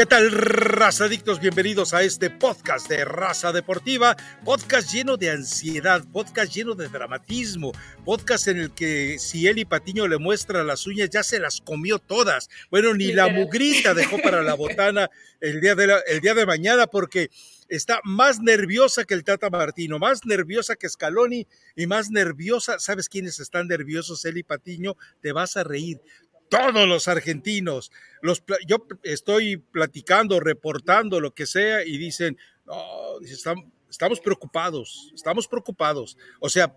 ¿Qué tal, razadictos? Bienvenidos a este podcast de Raza Deportiva, podcast lleno de ansiedad, podcast lleno de dramatismo, podcast en el que si Eli Patiño le muestra las uñas, ya se las comió todas. Bueno, ni la mugrita dejó para la botana el día de, el día de mañana porque está más nerviosa que el Tata Martino, más nerviosa que Scaloni y más nerviosa. ¿Sabes quiénes están nerviosos, Eli Patiño? Te vas a reír todos los argentinos. Los, yo estoy platicando, reportando, lo que sea, y dicen, estamos, preocupados, estamos preocupados. O sea,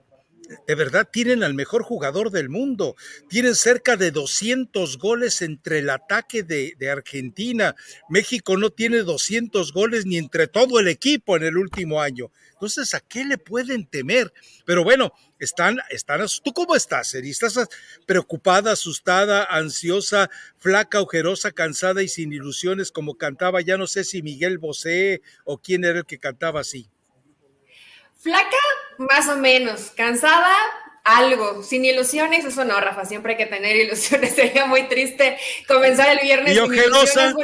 de verdad tienen al mejor jugador del mundo. Tienen cerca de 200 goles entre el ataque de, Argentina. México no tiene 200 goles ni entre todo el equipo en el último año. Entonces, ¿a qué le pueden temer? Pero bueno, están, están, ¿tú cómo estás, Eri? ¿Estás preocupada, asustada, ansiosa, flaca, ojerosa, cansada y sin ilusiones como cantaba? Ya no sé si Miguel Bosé o quién era el que cantaba así. Flaca, más o menos. Cansada, algo. Sin ilusiones, eso no, Rafa. Siempre hay que tener ilusiones. Sería muy triste comenzar el viernes. Y ojerosa.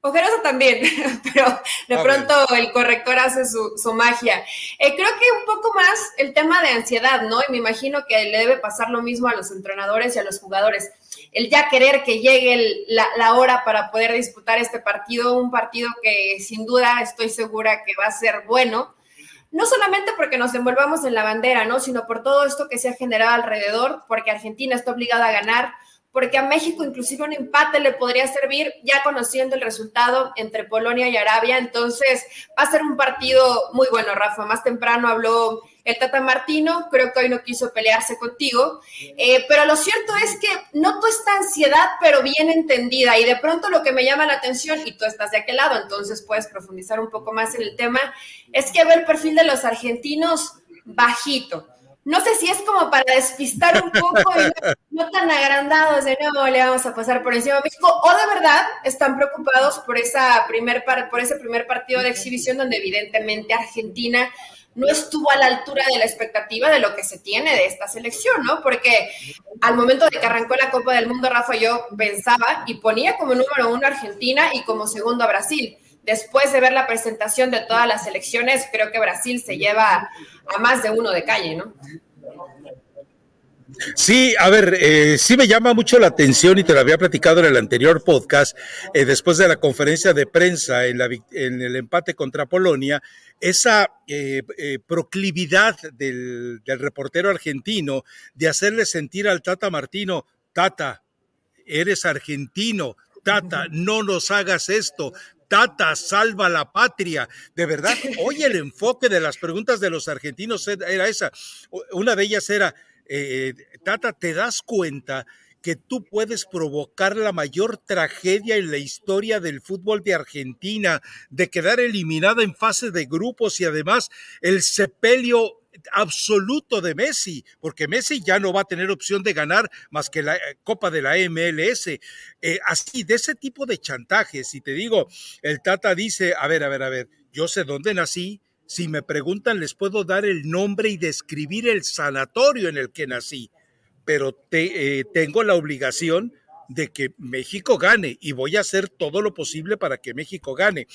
ojerosa también, pero de pronto el corrector hace su, magia. Eh, creo que un poco más el tema de ansiedad, ¿no? Y me imagino que le debe pasar lo mismo a los entrenadores y a los jugadores. El ya querer que llegue la, la hora para poder disputar este partido, un partido que sin duda estoy segura que va a ser bueno no solamente porque nos envolvamos en la bandera, ¿no? Sino por todo esto que se ha generado alrededor, porque Argentina está obligada a ganar, porque a México inclusive un empate le podría servir ya conociendo el resultado entre Polonia y Arabia. Entonces va a ser un partido muy bueno, Rafa. Más temprano habló el Tata Martino, creo que hoy no quiso pelearse contigo, eh, pero lo cierto es que noto esta ansiedad, pero bien entendida, y de pronto lo que me llama la atención, y tú estás de aquel lado, entonces puedes profundizar un poco más en el tema, es que veo el perfil de los argentinos bajito. No sé si es como para despistar un poco y no, tan agrandados de no le vamos a pasar por encima a México, o de verdad están preocupados por, esa primer por ese primer partido de exhibición donde evidentemente Argentina no estuvo a la altura de la expectativa de lo que se tiene de esta selección, ¿no? Porque al momento de que arrancó la Copa del Mundo, Rafa, yo pensaba y ponía como número uno Argentina y como segundo a Brasil después de ver la presentación de todas las elecciones, creo que Brasil se lleva a más de uno de calle, ¿no? Sí, a ver, eh, sí me llama mucho la atención y te lo había platicado en el anterior podcast, eh, después de la conferencia de prensa en, el empate contra Polonia, esa eh, proclividad del, del reportero argentino de hacerle sentir al Tata Martino, Tata, eres argentino, Tata, no nos hagas esto. Tata, salva la patria. De verdad, hoy el enfoque de las preguntas de los argentinos era esa. Una de ellas era, eh, Tata, ¿te das cuenta que tú puedes provocar la mayor tragedia en la historia del fútbol de Argentina, de quedar eliminada en fase de grupos y además el sepelio absoluto de Messi, porque Messi ya no va a tener opción de ganar más que la eh, Copa de la MLS. Eh, así, de ese tipo de chantajes, y te digo, el Tata dice, a ver, a ver, a ver, yo sé dónde nací, si me preguntan les puedo dar el nombre y describir el sanatorio en el que nací, pero eh, tengo la obligación de que México gane y voy a hacer todo lo posible para que México gane.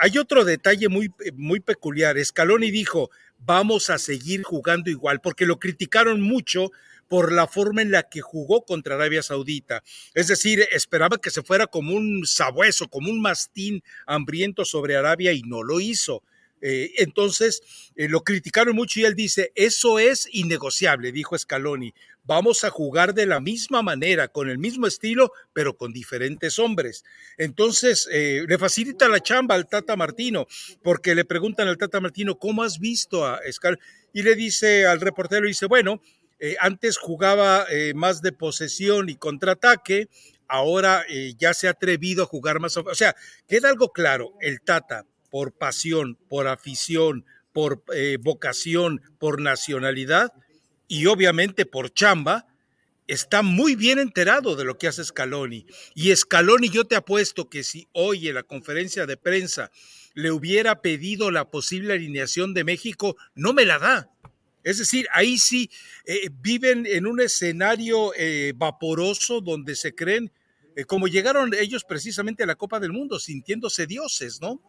hay otro detalle muy, muy peculiar. Scaloni dijo, vamos a seguir jugando igual, porque lo criticaron mucho por la forma en la que jugó contra Arabia Saudita. Es decir, esperaba que se fuera como un sabueso, como un mastín hambriento sobre Arabia y no lo hizo. Eh, entonces, eh, lo criticaron mucho y él dice, eso es innegociable, dijo Scaloni. Vamos a jugar de la misma manera, con el mismo estilo, pero con diferentes hombres. Entonces, eh, le facilita la chamba al Tata Martino, porque le preguntan al Tata Martino, ¿cómo has visto a Scaloni? Y le dice al reportero, dice, bueno, antes jugaba más de posesión y contraataque, ahora ya se ha atrevido a jugar más. O sea, queda algo claro, el Tata por pasión, por afición, por eh, vocación, por nacionalidad y obviamente por chamba, está muy bien enterado de lo que hace Scaloni. Y Scaloni, yo te apuesto que si hoy en la conferencia de prensa le hubiera pedido la posible alineación de México, no me la da. Es decir, ahí sí eh, viven en un escenario eh, vaporoso donde se creen eh, como llegaron ellos precisamente a la Copa del Mundo, sintiéndose dioses, ¿no?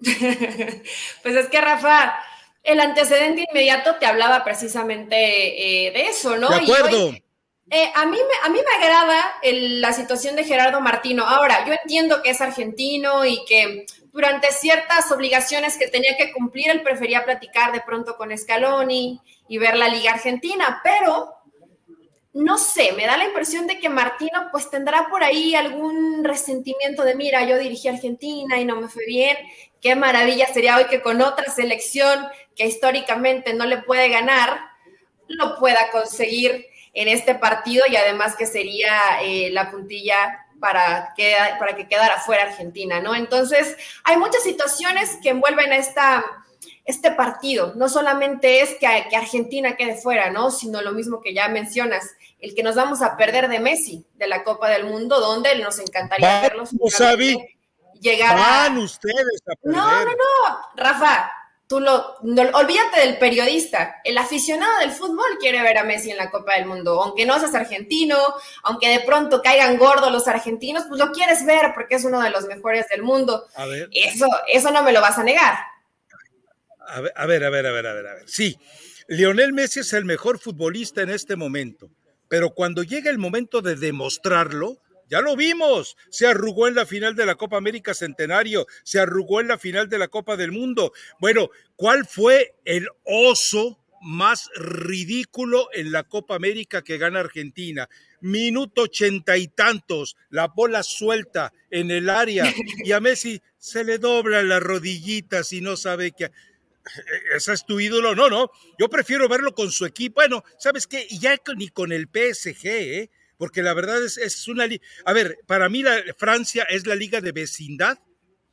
pues es que Rafa, el antecedente inmediato te hablaba precisamente eh, de eso, ¿no? De acuerdo. Eh, a, mí me, a mí me agrada la situación de Gerardo Martino. Ahora, yo entiendo que es argentino y que durante ciertas obligaciones que tenía que cumplir, él prefería platicar de pronto con Scaloni y ver la Liga Argentina, pero no sé, me da la impresión de que Martino pues tendrá por ahí algún resentimiento de, mira, yo dirigí Argentina y no me fue bien, qué maravilla sería hoy que con otra selección que históricamente no le puede ganar, lo pueda conseguir en este partido y además que sería eh, la puntilla para que, para que quedara fuera Argentina, ¿no? Entonces, hay muchas situaciones que envuelven esta, este partido. No solamente es que, que, Argentina quede fuera, ¿no? Sino lo mismo que ya mencionas, el que nos vamos a perder de Messi, de la Copa del Mundo, donde nos encantaría verlos. Llegar Van ustedes a perder. No, no, no, Rafa, Tú lo, olvídate del periodista. El aficionado del fútbol quiere ver a Messi en la Copa del Mundo. Aunque no seas argentino, aunque de pronto caigan gordos los argentinos, pues lo quieres ver porque es uno de los mejores del mundo. A ver. Eso, eso no me lo vas a negar. A ver, a ver, a ver, a ver, a ver. A ver. Sí, Lionel Messi es el mejor futbolista en este momento. Pero cuando llega el momento de demostrarlo, ya lo vimos, se arrugó en la final de la Copa América Centenario, se arrugó en la final de la Copa del Mundo. Bueno, ¿cuál fue el oso más ridículo en la Copa América que gana Argentina? Minuto ochenta y tantos, la bola suelta en el área y a Messi se le doblan las rodillitas y no sabe qué. ¿Ese es tu ídolo? No, no. Yo prefiero verlo con su equipo. Bueno, ¿sabes qué? Ya ni con el PSG, ¿eh? Porque la verdad es, es una... A ver, para mí la, Francia es la liga de vecindad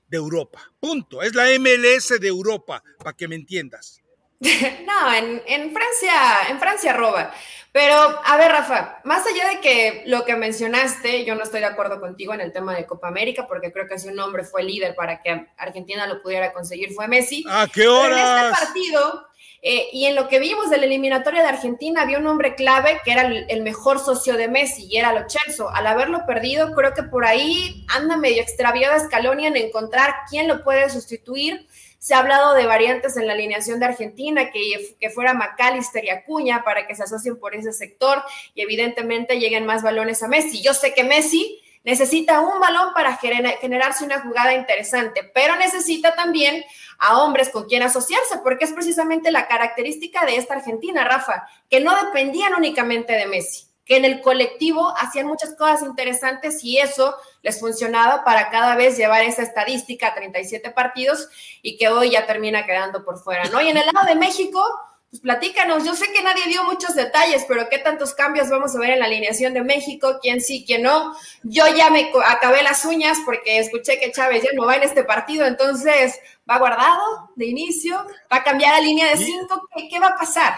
de Europa, punto. Es la MLS de Europa, para que me entiendas. No, en, en, Francia, en Francia roba. Pero, a ver, Rafa, más allá de que lo que mencionaste, yo no estoy de acuerdo contigo en el tema de Copa América, porque creo que si un hombre fue líder para que Argentina lo pudiera conseguir fue Messi. ¿A qué hora? En este partido, eh, y en lo que vimos de la eliminatoria de Argentina, había un hombre clave que era el, mejor socio de Messi y era Lo. Al haberlo perdido, creo que por ahí anda medio extraviada Scaloni en encontrar quién lo puede sustituir. Se ha hablado de variantes en la alineación de Argentina, que, que fuera McAllister y Acuña para que se asocien por ese sector y evidentemente lleguen más balones a Messi. Yo sé que Messi necesita un balón para generarse una jugada interesante, pero necesita también a hombres con quien asociarse, porque es precisamente la característica de esta Argentina, Rafa, que no dependían únicamente de Messi, que en el colectivo hacían muchas cosas interesantes y eso les funcionaba para cada vez llevar esa estadística a 37 partidos y que hoy ya termina quedando por fuera, ¿no? Y en el lado de México, pues platícanos, yo sé que nadie dio muchos detalles, pero ¿qué tantos cambios vamos a ver en la alineación de México? ¿Quién sí, quién no? Yo ya me acabé las uñas porque escuché que Chávez ya no va en este partido, entonces va guardado de inicio, va a cambiar a línea de cinco, ¿qué, va a pasar?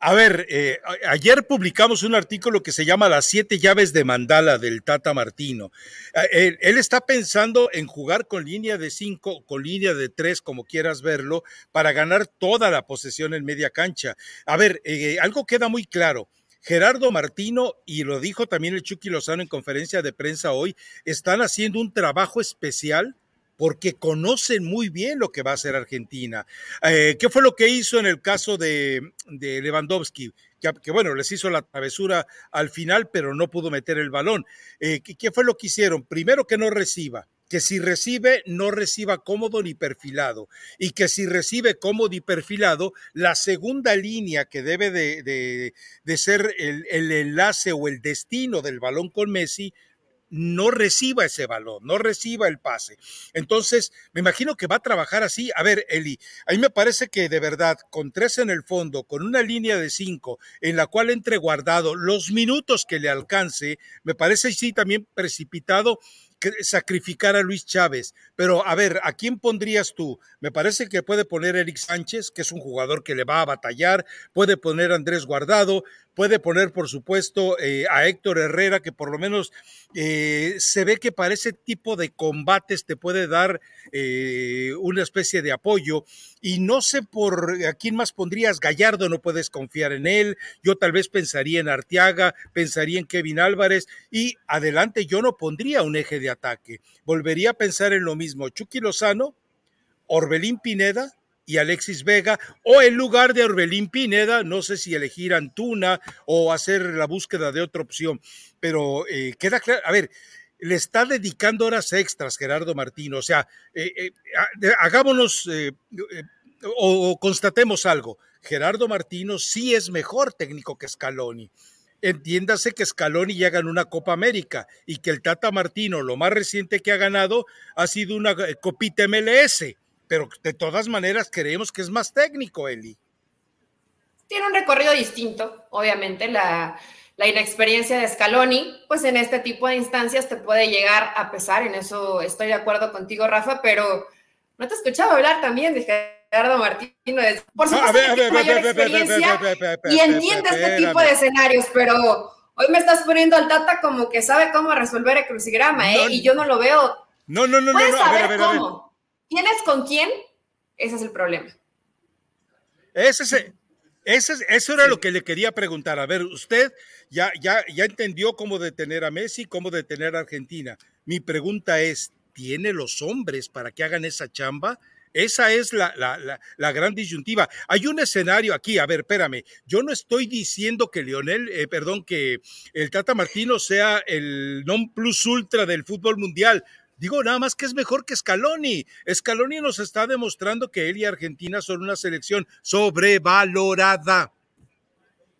A ver, eh, ayer publicamos un artículo que se llama Las siete llaves de Mandala del Tata Martino. Él, está pensando en jugar con línea de cinco, con línea de tres, como quieras verlo, para ganar toda la posesión en media cancha. A ver, eh, algo queda muy claro. Gerardo Martino, y lo dijo también el Chucky Lozano en conferencia de prensa hoy, están haciendo un trabajo especial porque conocen muy bien lo que va a hacer Argentina. Eh, ¿Qué fue lo que hizo en el caso de, Lewandowski? Que, bueno, les hizo la travesura al final, pero no pudo meter el balón. Eh, ¿Qué fue lo que hicieron? Primero que no reciba que si recibe, no reciba cómodo ni perfilado, y que si recibe cómodo y perfilado, la segunda línea que debe de, ser el, el, enlace o el destino del balón con Messi, no reciba ese balón, no reciba el pase. Entonces, me imagino que va a trabajar así. A ver, Eli, a mí me parece que de verdad, con tres en el fondo, con una línea de cinco, en la cual entre guardado los minutos que le alcance, me parece sí también precipitado sacrificar a Luis Chávez. Pero a ver, ¿a quién pondrías tú? Me parece que puede poner Eric Sánchez, que es un jugador que le va a batallar, puede poner a Andrés Guardado, puede poner, por supuesto, eh, a Héctor Herrera, que por lo menos eh, se ve que para ese tipo de combates te puede dar eh, una especie de apoyo. Y no sé por a quién más pondrías, Gallardo, no puedes confiar en él. Yo tal vez pensaría en Arteaga, pensaría en Kevin Álvarez y adelante yo no pondría un eje de ataque. Volvería a pensar en lo mismo. Chucky Lozano, Orbelín Pineda y Alexis Vega, o en lugar de Orbelín Pineda, no sé si elegir Antuna o hacer la búsqueda de otra opción, pero eh, queda claro, a ver, le está dedicando horas extras Gerardo Martino, o sea, eh, eh, hagámonos o, constatemos algo, Gerardo Martino sí es mejor técnico que Scaloni. Entiéndase que Scaloni ya ganó una Copa América y que el Tata Martino, lo más reciente que ha ganado, ha sido una copita MLS pero de todas maneras creemos que es más técnico, Eli. Tiene un recorrido distinto, obviamente, la, inexperiencia de Scaloni, pues en este tipo de instancias te puede llegar a pesar, en eso estoy de acuerdo contigo, Rafa, pero no te escuchaba hablar también de Gerardo Martínez. Por supuesto que tiene mayor experiencia y entiende este tipo de escenarios, pero hoy me estás poniendo al Tata como que sabe cómo resolver el crucigrama, ¿eh? y yo no lo veo. No, no, no, no, a ver, a ver. ¿Tienes con quién? Ese es el problema. Ese es, ese, eso era lo que le quería preguntar. A ver, usted ya, ya, ya entendió cómo detener a Messi, cómo detener a Argentina. Mi pregunta es, ¿tiene los hombres para que hagan esa chamba? Esa es la, la, la, gran disyuntiva. Hay un escenario aquí, a ver, espérame, yo no estoy diciendo que Lionel, eh, perdón, que el Tata Martino sea el non plus ultra del fútbol mundial. Digo nada más que es mejor que Scaloni. Scaloni nos está demostrando que él y Argentina son una selección sobrevalorada.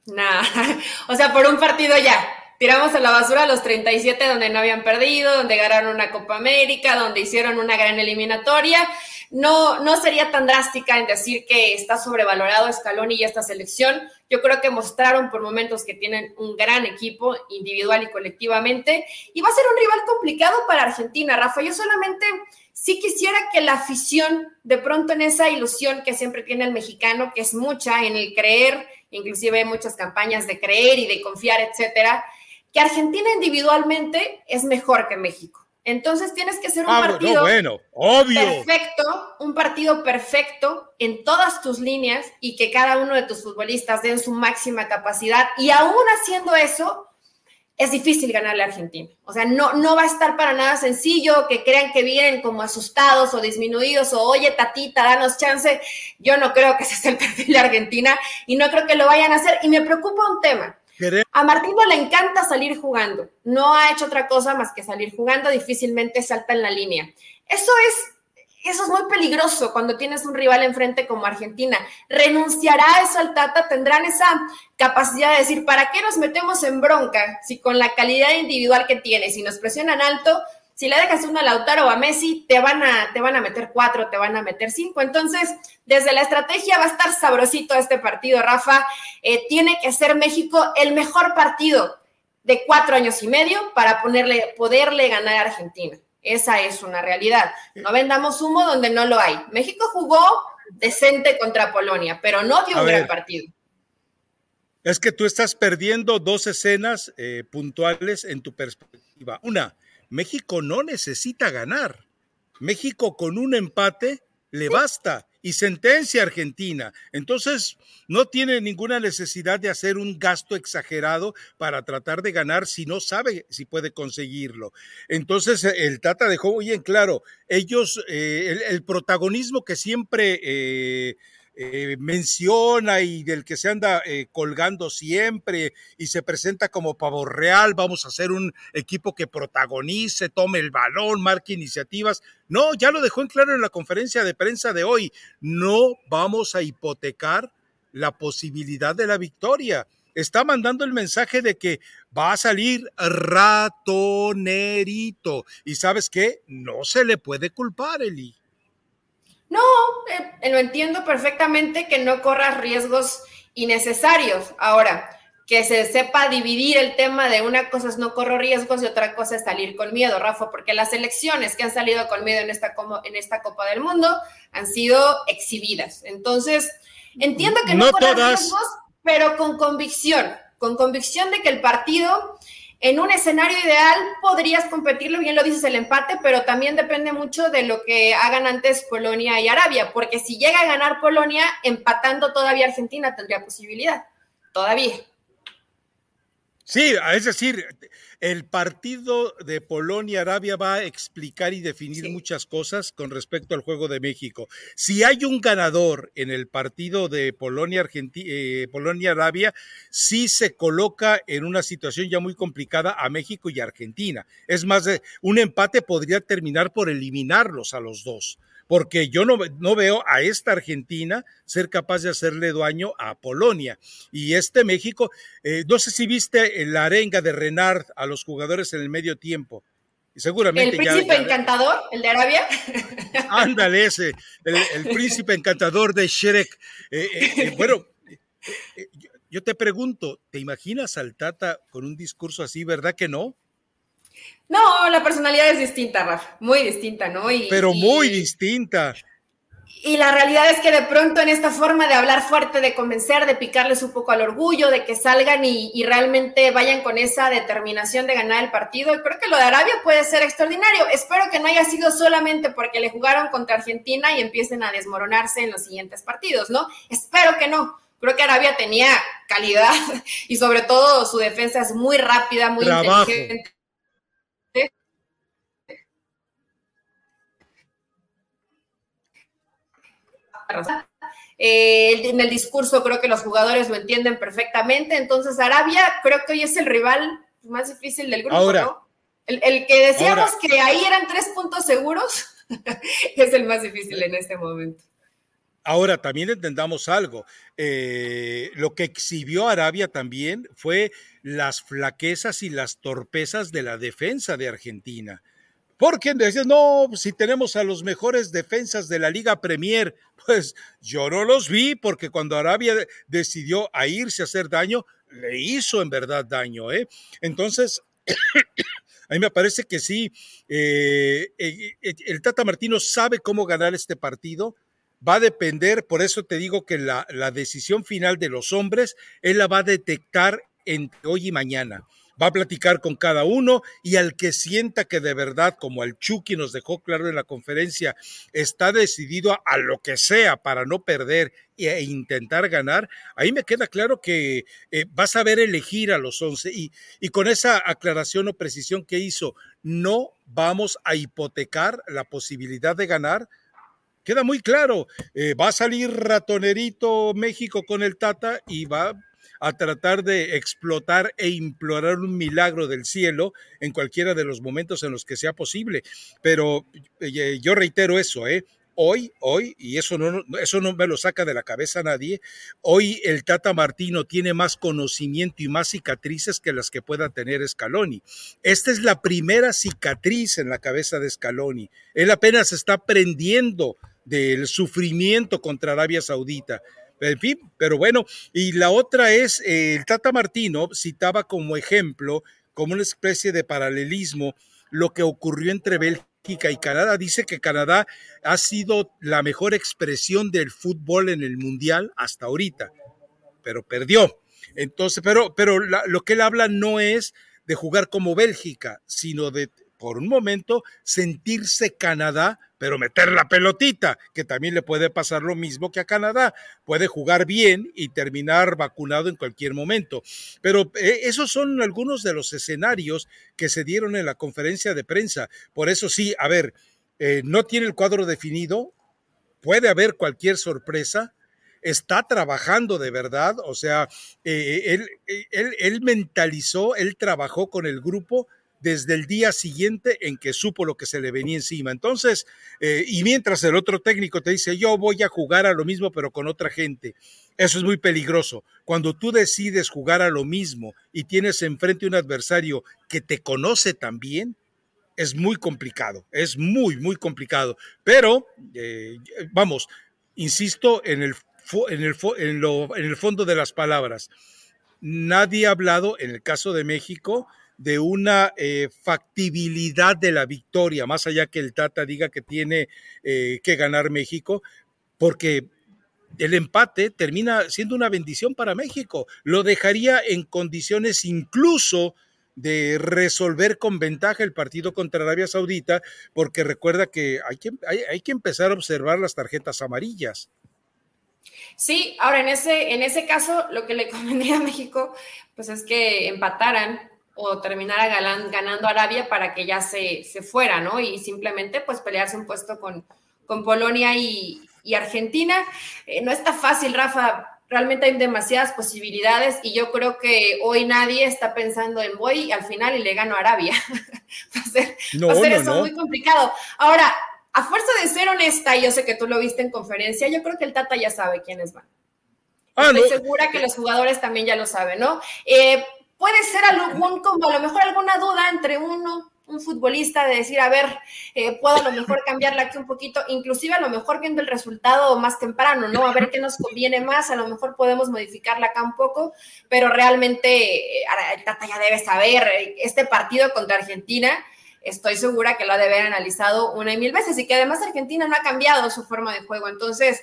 Nah, o sea, por un partido ya. Tiramos a la basura los 37 donde no habían perdido, donde ganaron una Copa América, donde hicieron una gran eliminatoria no, no sería tan drástica en decir que está sobrevalorado Scaloni y esta selección. Yo creo que mostraron por momentos que tienen un gran equipo individual y colectivamente y va a ser un rival complicado para Argentina, Rafa. Yo solamente sí quisiera que la afición, de pronto en esa ilusión que siempre tiene el mexicano, que es mucha en el creer, inclusive hay muchas campañas de creer y de confiar, etcétera, que Argentina individualmente es mejor que México. Entonces tienes que hacer un ah, partido perfecto, un partido perfecto en todas tus líneas y que cada uno de tus futbolistas den su máxima capacidad. Y aún haciendo eso, es difícil ganarle a Argentina. O sea, no, no va a estar para nada sencillo que crean que vienen como asustados o disminuidos o oye, tatita, danos chance. Yo no creo que ese sea el perfil de Argentina y no creo que lo vayan a hacer. Y me preocupa un tema. A Martino le encanta salir jugando. No ha hecho otra cosa más que salir jugando. Difícilmente salta en la línea. Eso es, eso es muy peligroso cuando tienes un rival enfrente como Argentina. ¿Renunciará a eso al Tata? ¿Tendrán esa capacidad de decir, ¿para qué nos metemos en bronca si con la calidad individual que tiene, si nos presionan alto, si le dejas uno a Lautaro o a Messi, te van a, te van a meter cuatro, te van a meter cinco. Entonces, desde la estrategia va a estar sabrosito este partido, Rafa. Eh, tiene que ser México el mejor partido de cuatro años y medio para ponerle, poderle ganar a Argentina. Esa es una realidad. No vendamos humo donde no lo hay. México jugó decente contra Polonia, pero no dio un gran partido. Es que tú estás perdiendo dos escenas eh, puntuales en tu perspectiva. Una, México no necesita ganar. México con un empate le basta y sentencia a Argentina. Entonces, no tiene ninguna necesidad de hacer un gasto exagerado para tratar de ganar si no sabe si puede conseguirlo. Entonces, el Tata dejó muy en claro, ellos, eh, el, protagonismo que siempre... Eh, eh, menciona y del que se anda eh, colgando siempre y se presenta como pavo real, vamos a hacer un equipo que protagonice, tome el balón, marque iniciativas. No, ya lo dejó en claro en la conferencia de prensa de hoy, no vamos a hipotecar la posibilidad de la victoria. Está mandando el mensaje de que va a salir ratonerito. Y sabes qué, no se le puede culpar, Eli. No, eh, lo entiendo perfectamente que no corras riesgos innecesarios. Ahora, que se sepa dividir el tema de una cosa es no corro riesgos y otra cosa es salir con miedo, Rafa, porque las elecciones que han salido con miedo en esta, en esta Copa del Mundo han sido exhibidas. Entonces, entiendo que no, corras riesgos, pero con convicción. con convicción de que el partido en un escenario ideal podrías competirlo, bien lo dices el empate, pero también depende mucho de lo que hagan antes Polonia y Arabia, porque si llega a ganar Polonia, empatando todavía Argentina tendría posibilidad, todavía. Sí, es decir, el partido de Polonia-Arabia va a explicar y definir muchas cosas con respecto al juego de México. Si hay un ganador en el partido de Polonia-Arabia, eh, sí se coloca en una situación ya muy complicada a México y Argentina. Es más, un empate podría terminar por eliminarlos a los dos porque yo no, no, veo a esta Argentina ser capaz de hacerle daño a Polonia. Y este México, eh, no sé si viste la arenga de Renard a los jugadores en el medio tiempo. Seguramente ¿El príncipe encantador, el de Arabia? Ándale, ese, el, príncipe encantador de Shrek. Eh, eh, bueno, yo te pregunto, ¿te imaginas al Tata con un discurso así, verdad que no? No, la personalidad es distinta, Rafa, muy distinta, ¿no? Pero muy distinta. Y la realidad es que de pronto en esta forma de hablar fuerte, de convencer, de picarles un poco al orgullo, de que salgan y, y, realmente vayan con esa determinación de ganar el partido, creo que lo de Arabia puede ser extraordinario. Espero que no haya sido solamente porque le jugaron contra Argentina y empiecen a desmoronarse en los siguientes partidos, ¿no? Espero que no. Creo que Arabia tenía calidad y sobre todo su defensa es muy rápida, muy inteligente Eh, en el discurso creo que los jugadores lo entienden perfectamente. Entonces, Arabia creo que hoy es el rival más difícil del grupo, ¿no? El, que decíamos que ahí eran tres puntos seguros es el más difícil en este momento. Ahora, también entendamos algo. Eh, lo que exhibió Arabia también fue las flaquezas y las torpezas de la defensa de Argentina. Porque decías, no, si tenemos a los mejores defensas de la Liga Premier, pues yo no los vi, porque cuando Arabia decidió a irse a hacer daño, le hizo en verdad daño. ¿eh? Entonces, a mí me parece que sí, eh, eh, eh, el Tata Martino sabe cómo ganar este partido. Va a depender, por eso te digo que la, la decisión final de los hombres, él la va a detectar entre hoy y mañana va a platicar con cada uno y al que sienta que de verdad, como el Chucky nos dejó claro en la conferencia, está decidido a, lo que sea para no perder e intentar ganar, ahí me queda claro que eh, vas a ver elegir a los 11 y, y con esa aclaración o precisión que hizo, no vamos a hipotecar la posibilidad de ganar queda muy claro. Eh, va a salir ratonerito México con el Tata y va a tratar de explotar e implorar un milagro del cielo en cualquiera de los momentos en los que sea posible. Pero eh, yo reitero eso, ¿eh? Hoy, hoy, y eso no, eso no me lo saca de la cabeza nadie, hoy el Tata Martino tiene más conocimiento y más cicatrices que las que pueda tener Scaloni. Esta es la primera cicatriz en la cabeza de Scaloni. Él apenas está aprendiendo del sufrimiento contra Arabia Saudita. Pero bueno, y la otra es, eh, el Tata Martino citaba como ejemplo, como una especie de paralelismo, lo que ocurrió entre Bélgica y Canadá. Dice que Canadá ha sido la mejor expresión del fútbol en el Mundial hasta ahorita, pero perdió. Entonces, pero, pero lo que él habla no es de jugar como Bélgica, sino de, por un momento, sentirse Canadá pero meter la pelotita, que también le puede pasar lo mismo que a Canadá. Puede jugar bien y terminar vacunado en cualquier momento. Pero eh, esos son algunos de los escenarios que se dieron en la conferencia de prensa. Por eso sí, a ver, eh, no tiene el cuadro definido, puede haber cualquier sorpresa, está trabajando de verdad, o sea, eh, él, él, él, mentalizó, él trabajó con el grupo desde el día siguiente en que supo lo que se le venía encima. Entonces, eh, y mientras el otro técnico te dice, yo voy a jugar a lo mismo, pero con otra gente. Eso es muy peligroso. Cuando tú decides jugar a lo mismo y tienes enfrente un adversario que te conoce también, es muy complicado, es muy, muy complicado. Pero, eh, vamos, insisto en el, en, el, en, lo, en el fondo de las palabras. Nadie ha hablado, en el caso de México, de una eh, factibilidad de la victoria, más allá que el Tata diga que tiene eh, que ganar México, porque el empate termina siendo una bendición para México. Lo dejaría en condiciones incluso de resolver con ventaja el partido contra Arabia Saudita, porque recuerda que hay que, hay, que empezar a observar las tarjetas amarillas. Sí, ahora en ese, en ese caso lo que le convendría a México pues es que empataran o terminara ganando Arabia para que ya se, se, fuera, ¿no? Y simplemente pues pelearse un puesto con, con Polonia y, Argentina. Eh, no está fácil, Rafa, realmente hay demasiadas posibilidades y yo creo que hoy nadie está pensando en voy al final y le gano a Arabia. va a ser, no, eso muy complicado. Ahora, a fuerza de ser honesta, y yo sé que tú lo viste en conferencia, yo creo que el Tata ya sabe quiénes van. Ah, Estoy segura que los jugadores también ya lo saben, ¿no? Eh, puede ser algún, como a lo mejor alguna duda entre uno, un futbolista de decir, a ver, eh, puedo a lo mejor cambiarla aquí un poquito, inclusive a lo mejor viendo el resultado más temprano, ¿no? A ver qué nos conviene más, a lo mejor podemos modificarla acá un poco, pero realmente eh, el Tata ya debe saber, eh, este partido contra Argentina, estoy segura que lo ha de haber analizado una y mil veces y que además Argentina no ha cambiado su forma de juego, entonces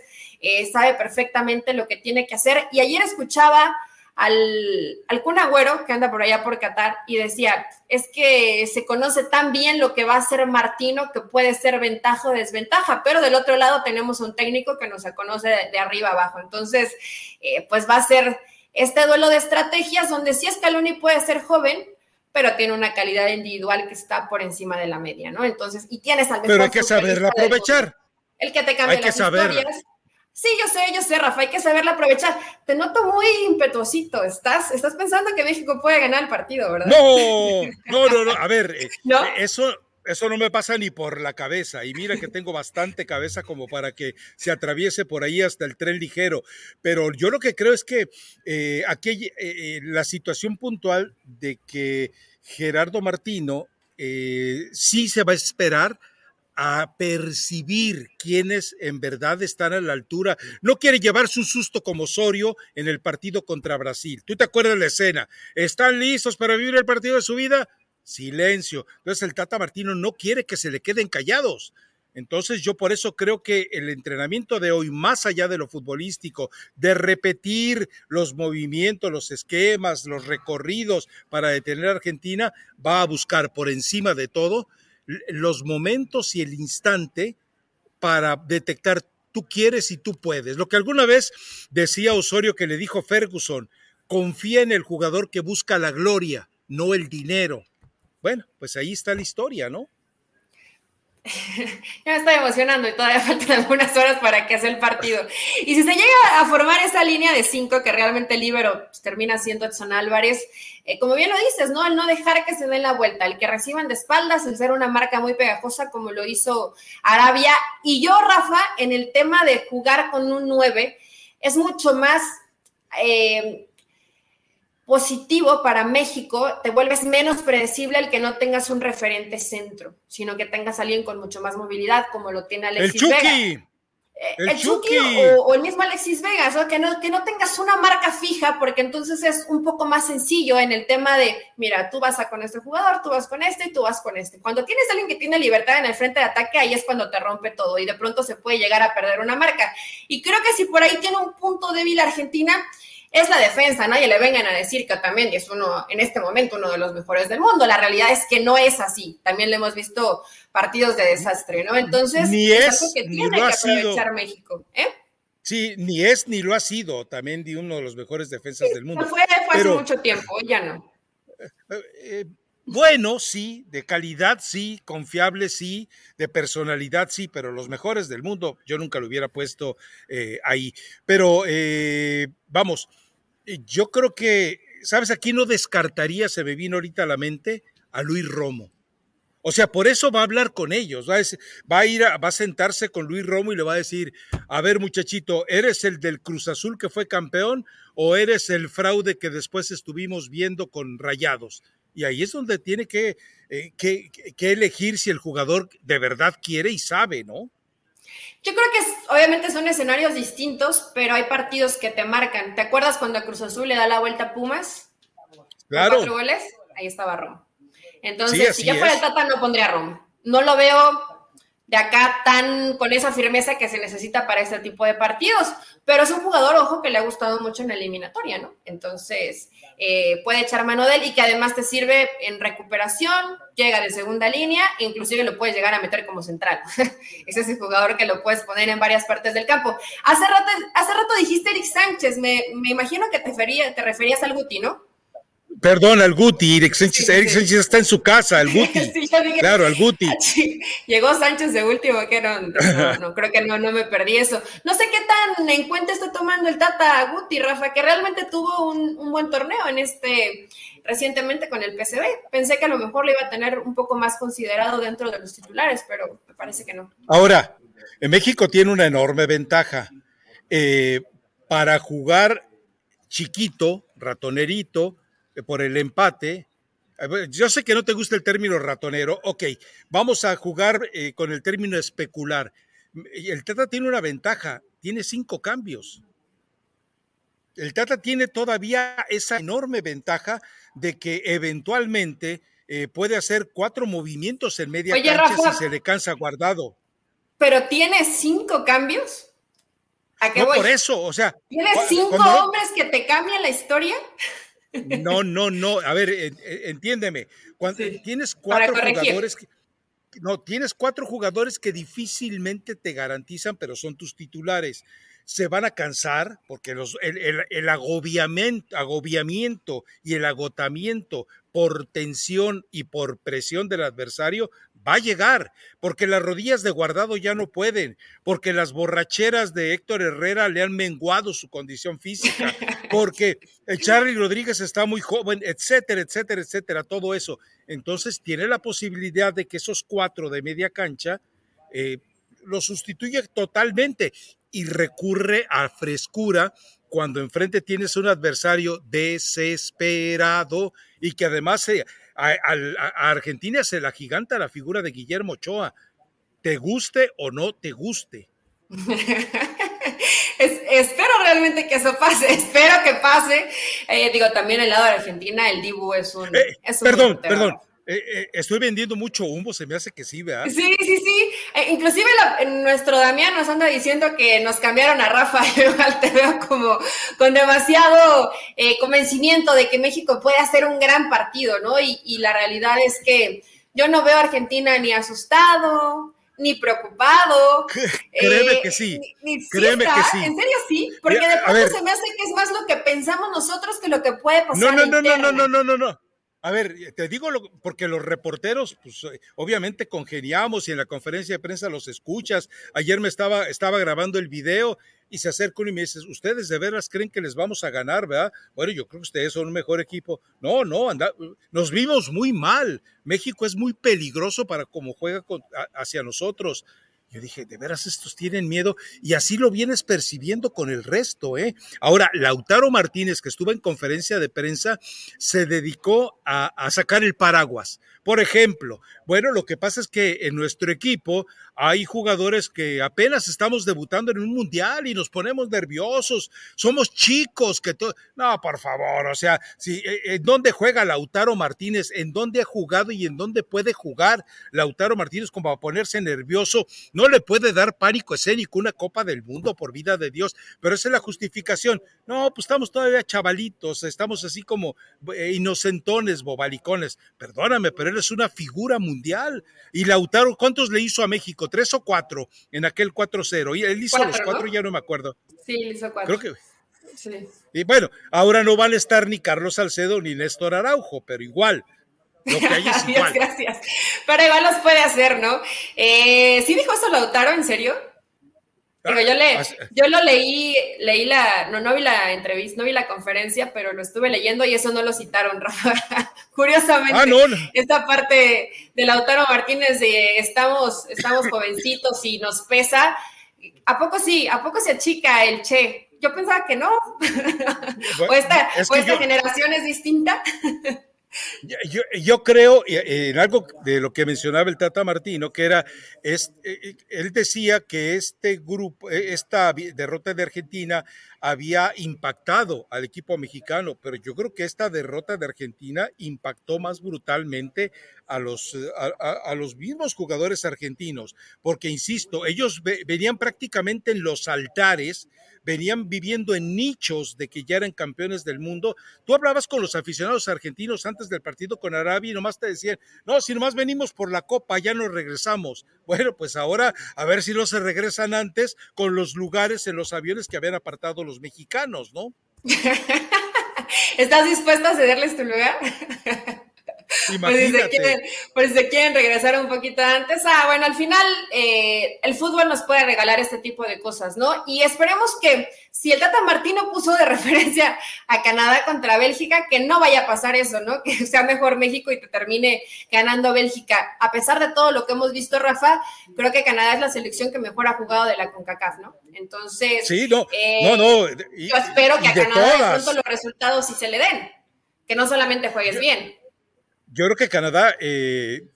sabe perfectamente lo que tiene que hacer. Y ayer escuchaba al, al Kun Agüero, que anda por allá por Qatar, y decía, es que se conoce tan bien lo que va a hacer Martino que puede ser ventaja o desventaja, pero del otro lado tenemos un técnico que nos conoce de, arriba abajo. Entonces, eh, pues va a ser este duelo de estrategias donde sí Scaloni puede ser joven, pero tiene una calidad individual que está por encima de la media, ¿no? Entonces, y tienes al Pero hay que saberla aprovechar. El que te cambia hay que las historias Sí, yo sé, yo sé, Rafa, hay que saberla aprovechar. Te noto muy impetuosito. Estás, estás pensando que México puede ganar el partido, ¿verdad? No, no, no, no. A ver, eh, eh, eso, eso no me pasa ni por la cabeza. Y mira que tengo bastante cabeza como para que se atraviese por ahí hasta el tren ligero. Pero yo lo que creo es que eh, aquí la situación puntual de que Gerardo Martino sí se va a esperar a percibir quiénes en verdad están a la altura. No quiere llevarse un susto como Osorio en el partido contra Brasil. ¿Tú te acuerdas de la escena? ¿Están listos para vivir el partido de su vida? Silencio. Entonces el Tata Martino no quiere que se le queden callados. Entonces yo por eso creo que el entrenamiento de hoy, más allá de lo futbolístico, de repetir los movimientos, los esquemas, los recorridos para detener a Argentina, va a buscar por encima de todo los momentos y el instante para detectar tú quieres y tú puedes. Lo que alguna vez decía Osorio que le dijo Ferguson, confía en el jugador que busca la gloria, no el dinero. Bueno, pues ahí está la historia, ¿no? ya me estoy emocionando y todavía faltan algunas horas para que sea el partido. Y si se llega a formar esa línea de cinco que realmente libero pues, termina siendo Edson Álvarez, eh, como bien lo dices, ¿no? El no dejar que se den la vuelta, el que reciban de espaldas, el ser una marca muy pegajosa como lo hizo Arabia. Y yo, Rafa, en el tema de jugar con un 9, es mucho más... Eh, positivo para México, te vuelves menos predecible el que no tengas un referente centro, sino que tengas a alguien con mucho más movilidad, como lo tiene Alexis el Vega. Eh, el, Chucky, o, el mismo Alexis Vegas, que, no, que no tengas una marca fija, porque entonces es un poco más sencillo en el tema de, mira, tú vas a con este jugador, tú vas con este y tú vas con este. Cuando tienes a alguien que tiene libertad en el frente de ataque, ahí es cuando te rompe todo y de pronto se puede llegar a perder una marca. Y creo que si por ahí tiene un punto débil Argentina, es la defensa, nadie le vengan a decir que también es uno, en este momento, uno de los mejores del mundo. La realidad es que no es así. También le hemos visto partidos de desastre, ¿no? Entonces, ni es, que tiene que aprovechar México. ¿eh? Sí, ni es ni lo ha sido también de uno de los mejores defensas del mundo. Fue, fue hace mucho tiempo, ya no. Eh, eh, bueno, sí, de calidad sí, confiable sí, de personalidad sí, pero los mejores del mundo yo nunca lo hubiera puesto ahí. Pero vamos, yo creo que, ¿sabes? Aquí no descartaría, se me vino ahorita a la mente, a Luis Romo. O sea, por eso va a hablar con ellos, va a, ir a, va a sentarse con Luis Romo y le va a decir, a ver muchachito, ¿eres el del Cruz Azul que fue campeón o eres el fraude que después estuvimos viendo con Rayados? Y ahí es donde tiene que, eh, que, que elegir si el jugador de verdad quiere y sabe, ¿no? Yo creo que obviamente son escenarios distintos, pero hay partidos que te marcan. ¿Te acuerdas cuando Cruz Azul le da la vuelta a Pumas? Claro. Cuatro goles, ahí estaba Romo. Entonces, si yo fuera el Tata, no pondría a. No lo veo de acá tan con esa firmeza que se necesita para este tipo de partidos. Pero es un jugador, ojo, que le ha gustado mucho en la eliminatoria, ¿no? Entonces, eh, puede echar mano de él y que además te sirve en recuperación, llega de segunda línea, inclusive lo puedes llegar a meter como central. Ese es el jugador que lo puedes poner en varias partes del campo. Hace rato, hace rato dijiste Eric Sánchez, me, me imagino que te, te referías al Guti, ¿no? Perdón, al Guti, Eric Sánchez, está en su casa, el Guti. claro, al Guti. Llegó Sánchez de último, que no, no, creo que no, no me perdí eso. No sé qué tan en cuenta está tomando el Tata Guti, Rafa, que realmente tuvo un, un buen torneo en este recientemente con el PCB. Pensé que a lo mejor lo iba a tener un poco más considerado dentro de los titulares, pero me parece que no. Ahora, en México tiene una enorme ventaja. Eh, para jugar chiquito, ratonerito, por el empate. Yo sé que no te gusta el término ratonero, ok, vamos a jugar eh, con el término especular. El Tata tiene una ventaja, tiene cinco cambios. El Tata tiene todavía esa enorme ventaja de que eventualmente eh, puede hacer cuatro movimientos en media cancha si se le cansa guardado. ¿Pero tiene cinco cambios? ¿A qué no, por eso, o sea. ¿Tienes cinco hombres que te cambian la historia? No, no, no. A ver, entiéndeme. Cuando tienes cuatro jugadores que, no, tienes cuatro jugadores que difícilmente te garantizan, pero son tus titulares. Se van a cansar porque los, el, agobiamiento, agobiamiento y el agotamiento por tensión y por presión del adversario va a llegar, porque las rodillas de guardado ya no pueden, porque las borracheras de Héctor Herrera le han menguado su condición física, porque Charlie Rodríguez está muy joven, etcétera, etcétera, etcétera, todo eso. Entonces tiene la posibilidad de que esos cuatro de media cancha eh, lo sustituya totalmente y recurre a frescura cuando enfrente tienes un adversario desesperado y que además se a, Argentina se la giganta la figura de Guillermo Ochoa, te guste o no te guste. espero realmente que eso pase, espero que pase. Eh, digo, también el lado de Argentina, el Dibu es un... Eh, perdón, perdón, eh, eh, estoy vendiendo mucho humo, se me hace que sí, ¿verdad? Sí, sí, sí. Eh, inclusive nuestro Damián nos anda diciendo que nos cambiaron a Rafa. Igual te veo como con demasiado convencimiento de que México puede hacer un gran partido, ¿no? Y, la realidad es que yo no veo a Argentina ni asustado, ni preocupado. Créeme que sí. Créeme que sí. En serio sí, porque de pronto se me hace que es más lo que pensamos nosotros que lo que puede pasar. No, no, no, no, no, no, no, no, no. A ver, te digo porque los reporteros, pues eh, obviamente congeniamos y en la conferencia de prensa los escuchas. Ayer me estaba, estaba grabando el video y se acerca uno y me dice, ¿ustedes de veras creen que les vamos a ganar, verdad? Bueno, yo creo que ustedes son un mejor equipo. No, no, anda, nos vimos muy mal. México es muy peligroso para cómo juega hacia nosotros. Yo dije, de veras estos tienen miedo y así lo vienes percibiendo con el resto, ¿eh? Ahora, Lautaro Martínez, que estuvo en conferencia de prensa, se dedicó a, a sacar el paraguas. Por ejemplo, bueno, lo que pasa es que en nuestro equipo hay jugadores que apenas estamos debutando en un mundial y nos ponemos nerviosos, somos chicos que todo, no, por favor, o sea, si eh, en dónde juega Lautaro Martínez, en dónde ha jugado y en dónde puede jugar Lautaro Martínez como a ponerse nervioso, no le puede dar pánico escénico una Copa del Mundo por vida de Dios, pero esa es la justificación. No, pues estamos todavía chavalitos, estamos así como eh, inocentones, bobalicones. Perdóname, pero es una figura mundial. Y Lautaro, ¿cuántos le hizo a México? ¿Tres o cuatro en aquel 4-0? Y él hizo los cuatro, ya no me acuerdo. Sí, hizo cuatro. Creo que. Sí. Y bueno, ahora no van a estar ni Carlos Salcedo ni Néstor Araujo, pero igual. Lo que hay es igual. Gracias. Pero igual los puede hacer, ¿no? Eh, ¿Sí dijo eso Lautaro, en serio? yo, le, yo lo leí, leí la, no, no vi la entrevista, no vi la conferencia, pero lo estuve leyendo y eso no lo citaron, Rafa. Curiosamente, ah, esta parte de Lautaro Martínez de estamos, estamos jovencitos y nos pesa. ¿A poco sí? ¿A poco se achica el Che? Yo pensaba que no. o esta, o esta generación es distinta. Yo, creo en algo de lo que mencionaba el Tata Martino, que era, es, eh, eh, él decía que este grupo, eh, esta derrota de Argentina había impactado al equipo mexicano, pero yo creo que esta derrota de Argentina impactó más brutalmente a los, a, los mismos jugadores argentinos, porque, insisto, ellos venían prácticamente en los altares venían viviendo en nichos de que ya eran campeones del mundo. Tú hablabas con los aficionados argentinos antes del partido con Arabia y nomás te decían, no, si nomás venimos por la copa, ya nos regresamos. Bueno, pues ahora a ver si no se regresan antes con los lugares en los aviones que habían apartado los mexicanos, ¿no? ¿Estás dispuesto a cederles tu lugar? Por si, se quieren, regresar un poquito antes. Ah, bueno, al final eh, el fútbol nos puede regalar este tipo de cosas, ¿no? Y esperemos que si el Tata Martino puso de referencia a Canadá contra Bélgica, que no vaya a pasar eso, ¿no? Que sea mejor México y que termine ganando Bélgica. A pesar de todo lo que hemos visto, Rafa, creo que Canadá es la selección que mejor ha jugado de la CONCACAF, ¿no? Entonces, sí, no, eh, no, no. yo espero que a Canadá de pronto los resultados sí se le den, que no solamente juegues bien yo creo que Canadá, eh,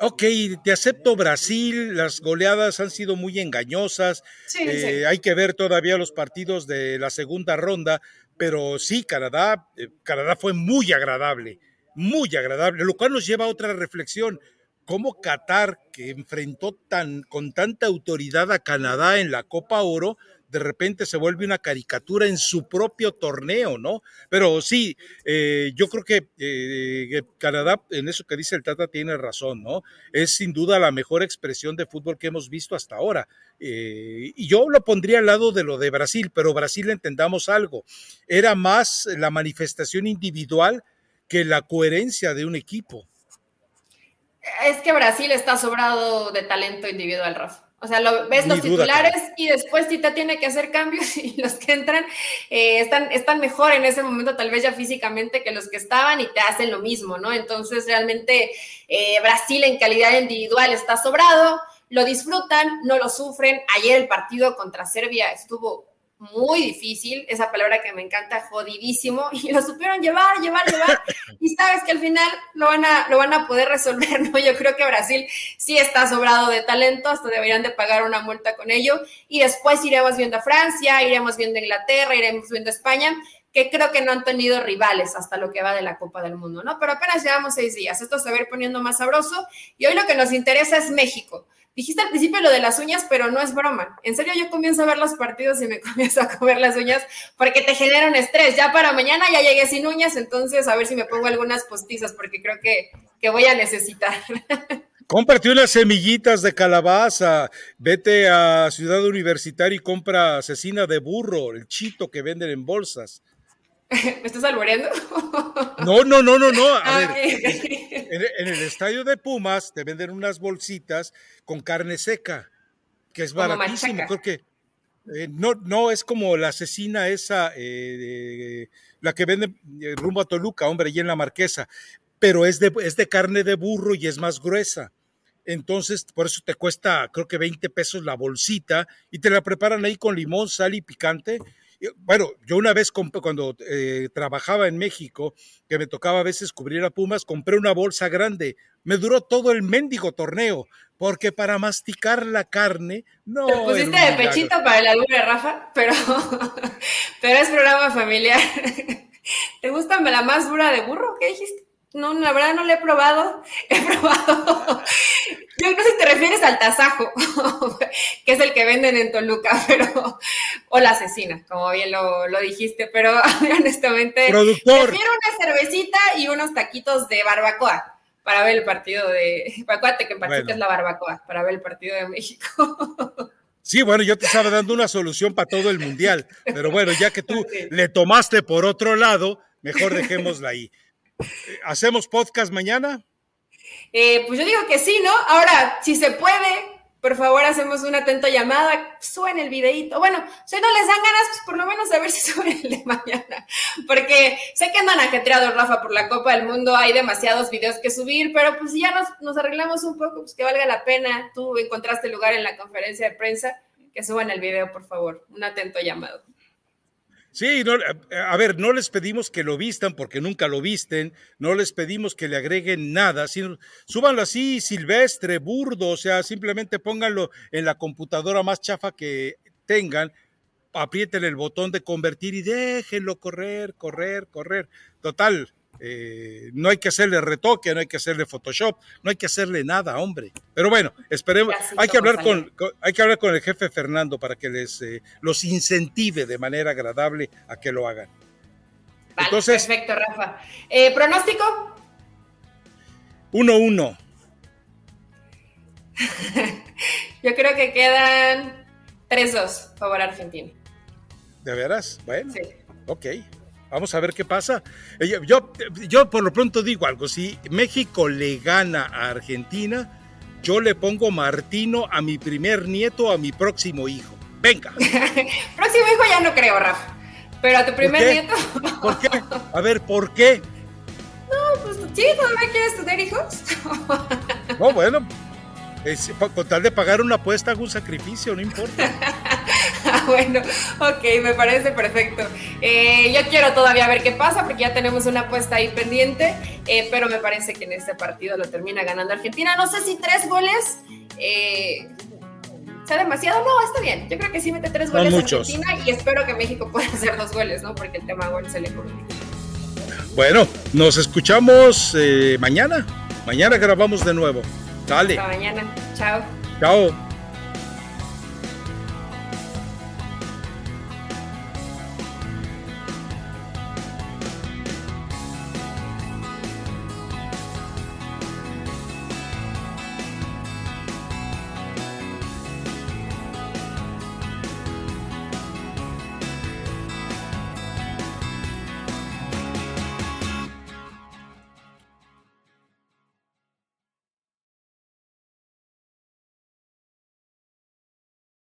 ok, te acepto Brasil, las goleadas han sido muy engañosas, eh, hay que ver todavía los partidos de la segunda ronda, pero sí, Canadá, eh, Canadá fue muy agradable, muy agradable, lo cual nos lleva a otra reflexión. ¿Cómo Qatar, que enfrentó tan, con tanta autoridad a Canadá en la Copa Oro, de repente se vuelve una caricatura en su propio torneo, ¿no? Pero sí, eh, yo creo que eh, Canadá, en eso que dice el Tata, tiene razón, ¿no? Es sin duda la mejor expresión de fútbol que hemos visto hasta ahora. Eh, y yo lo pondría al lado de lo de Brasil, pero Brasil entendamos algo, era más la manifestación individual que la coherencia de un equipo. Es que Brasil está sobrado de talento individual, Rafa. O sea, lo, ves los titulares y después Tita tiene que hacer cambios y los que entran eh, están, están mejor en ese momento, tal vez ya físicamente, que los que estaban y te hacen lo mismo, ¿no? Entonces, realmente eh, Brasil en calidad individual está sobrado, lo disfrutan, no lo sufren. Ayer el partido contra Serbia estuvo muy difícil, esa palabra que me encanta, jodidísimo, y lo supieron llevar, llevar, llevar, y sabes que al final lo van a, lo van a poder resolver, ¿no? Yo creo que Brasil sí está sobrado de talento, hasta deberían de pagar una multa con ello, y después iremos viendo a Francia, iremos viendo a Inglaterra, iremos viendo a España, que creo que no han tenido rivales hasta lo que va de la Copa del Mundo, ¿no? Pero apenas llevamos seis días, esto se va a ir poniendo más sabroso, y hoy lo que nos interesa es México. Dijiste al principio lo de las uñas, pero no es broma. En serio, yo comienzo a ver los partidos y me comienzo a comer las uñas porque te generan estrés. Ya para mañana ya llegué sin uñas, entonces a ver si me pongo algunas postizas porque creo que, que voy a necesitar. Cómprate unas semillitas de calabaza, vete a Ciudad Universitaria y compra asesina de burro, el chito que venden en bolsas. ¿Me estás alboreando? No, no, no, no, no. A ah, ver, en, el estadio de Pumas te venden unas bolsitas con carne seca, que es baratísimo. Creo que eh, no, no es como la asesina esa, eh, la que vende eh, rumbo a Toluca, hombre, y en la Marquesa, pero es de, es de carne de burro y es más gruesa. Entonces, por eso te cuesta, creo que 20 pesos la bolsita y te la preparan ahí con limón, sal y picante bueno, yo una vez cuando eh, trabajaba en México, que me tocaba a veces cubrir a Pumas, compré una bolsa grande. Me duró todo el mendigo torneo, porque para masticar la carne, no. Te pusiste de pechito para el albure, Rafa, pero, pero es programa familiar. ¿Te gusta la más dura de burro? ¿Qué dijiste? No, la verdad no lo he probado. He probado. Yo no sé si te refieres al tasajo, que es el que venden en Toluca, pero. O la asesina, como bien lo, dijiste, pero honestamente. Productor. Prefiero una cervecita y unos taquitos de barbacoa para ver el partido de. Acuérdate que en Pachuca es la barbacoa, para ver el partido de México. Sí, bueno, yo te estaba dando una solución para todo el mundial, pero bueno, ya que tú le tomaste por otro lado, mejor dejémosla ahí. ¿Hacemos podcast mañana? Eh, pues yo digo que sí, ¿no? Ahora, si se puede, por favor, hacemos una atenta llamada, suben el videito. Bueno, si no les dan ganas, pues por lo menos a ver si suben el de mañana. Porque sé que andan ajetreados, Rafa, por la Copa del Mundo, hay demasiados videos que subir, pero pues si ya nos, nos arreglamos un poco, pues que valga la pena. Tú encontraste lugar en la conferencia de prensa, que suban el video, por favor. Un atento llamado. Sí, no, eh, a ver, no les pedimos que lo vistan porque nunca lo visten, no les pedimos que le agreguen nada, sino súbanlo así silvestre, burdo, o sea, simplemente pónganlo en la computadora más chafa que tengan, aprieten el botón de convertir y déjenlo correr, correr, correr. Total, eh, no hay que hacerle retoque, no hay que hacerle Photoshop, no hay que hacerle nada, hombre. Pero bueno, esperemos. Hay que hablar con, hay que hablar con el jefe Fernando para que les eh, los incentive de manera agradable a que lo hagan. Entonces, perfecto, Rafa. Eh, ¿Pronóstico? 1-1. Yo creo que quedan 3-2 favor Argentina. ¿De veras? Bueno. Sí. Ok. Vamos a ver qué pasa. Yo, yo por lo pronto digo algo, si México le gana a Argentina, yo le pongo Martino a mi primer nieto, a mi próximo hijo. Venga. próximo hijo ya no creo, Rafa. Pero a tu primer nieto. ¿Por qué? A ver, ¿por qué? No, pues sí, ¿todavía quieres tener hijos? no, bueno, con tal de pagar una apuesta, hago un sacrificio, no importa. bueno, ok, me parece perfecto. Eh, yo quiero todavía ver qué pasa porque ya tenemos una apuesta ahí pendiente, eh, pero me parece que en este partido lo termina ganando Argentina. No sé si tres goles eh, sea demasiado. No, está bien. Yo creo que sí mete tres goles a Argentina y espero que México pueda hacer dos goles, ¿no? Porque el tema gol se le complica. Bueno, nos escuchamos mañana. Mañana grabamos de nuevo. Dale. Hasta mañana. Chao. Chao.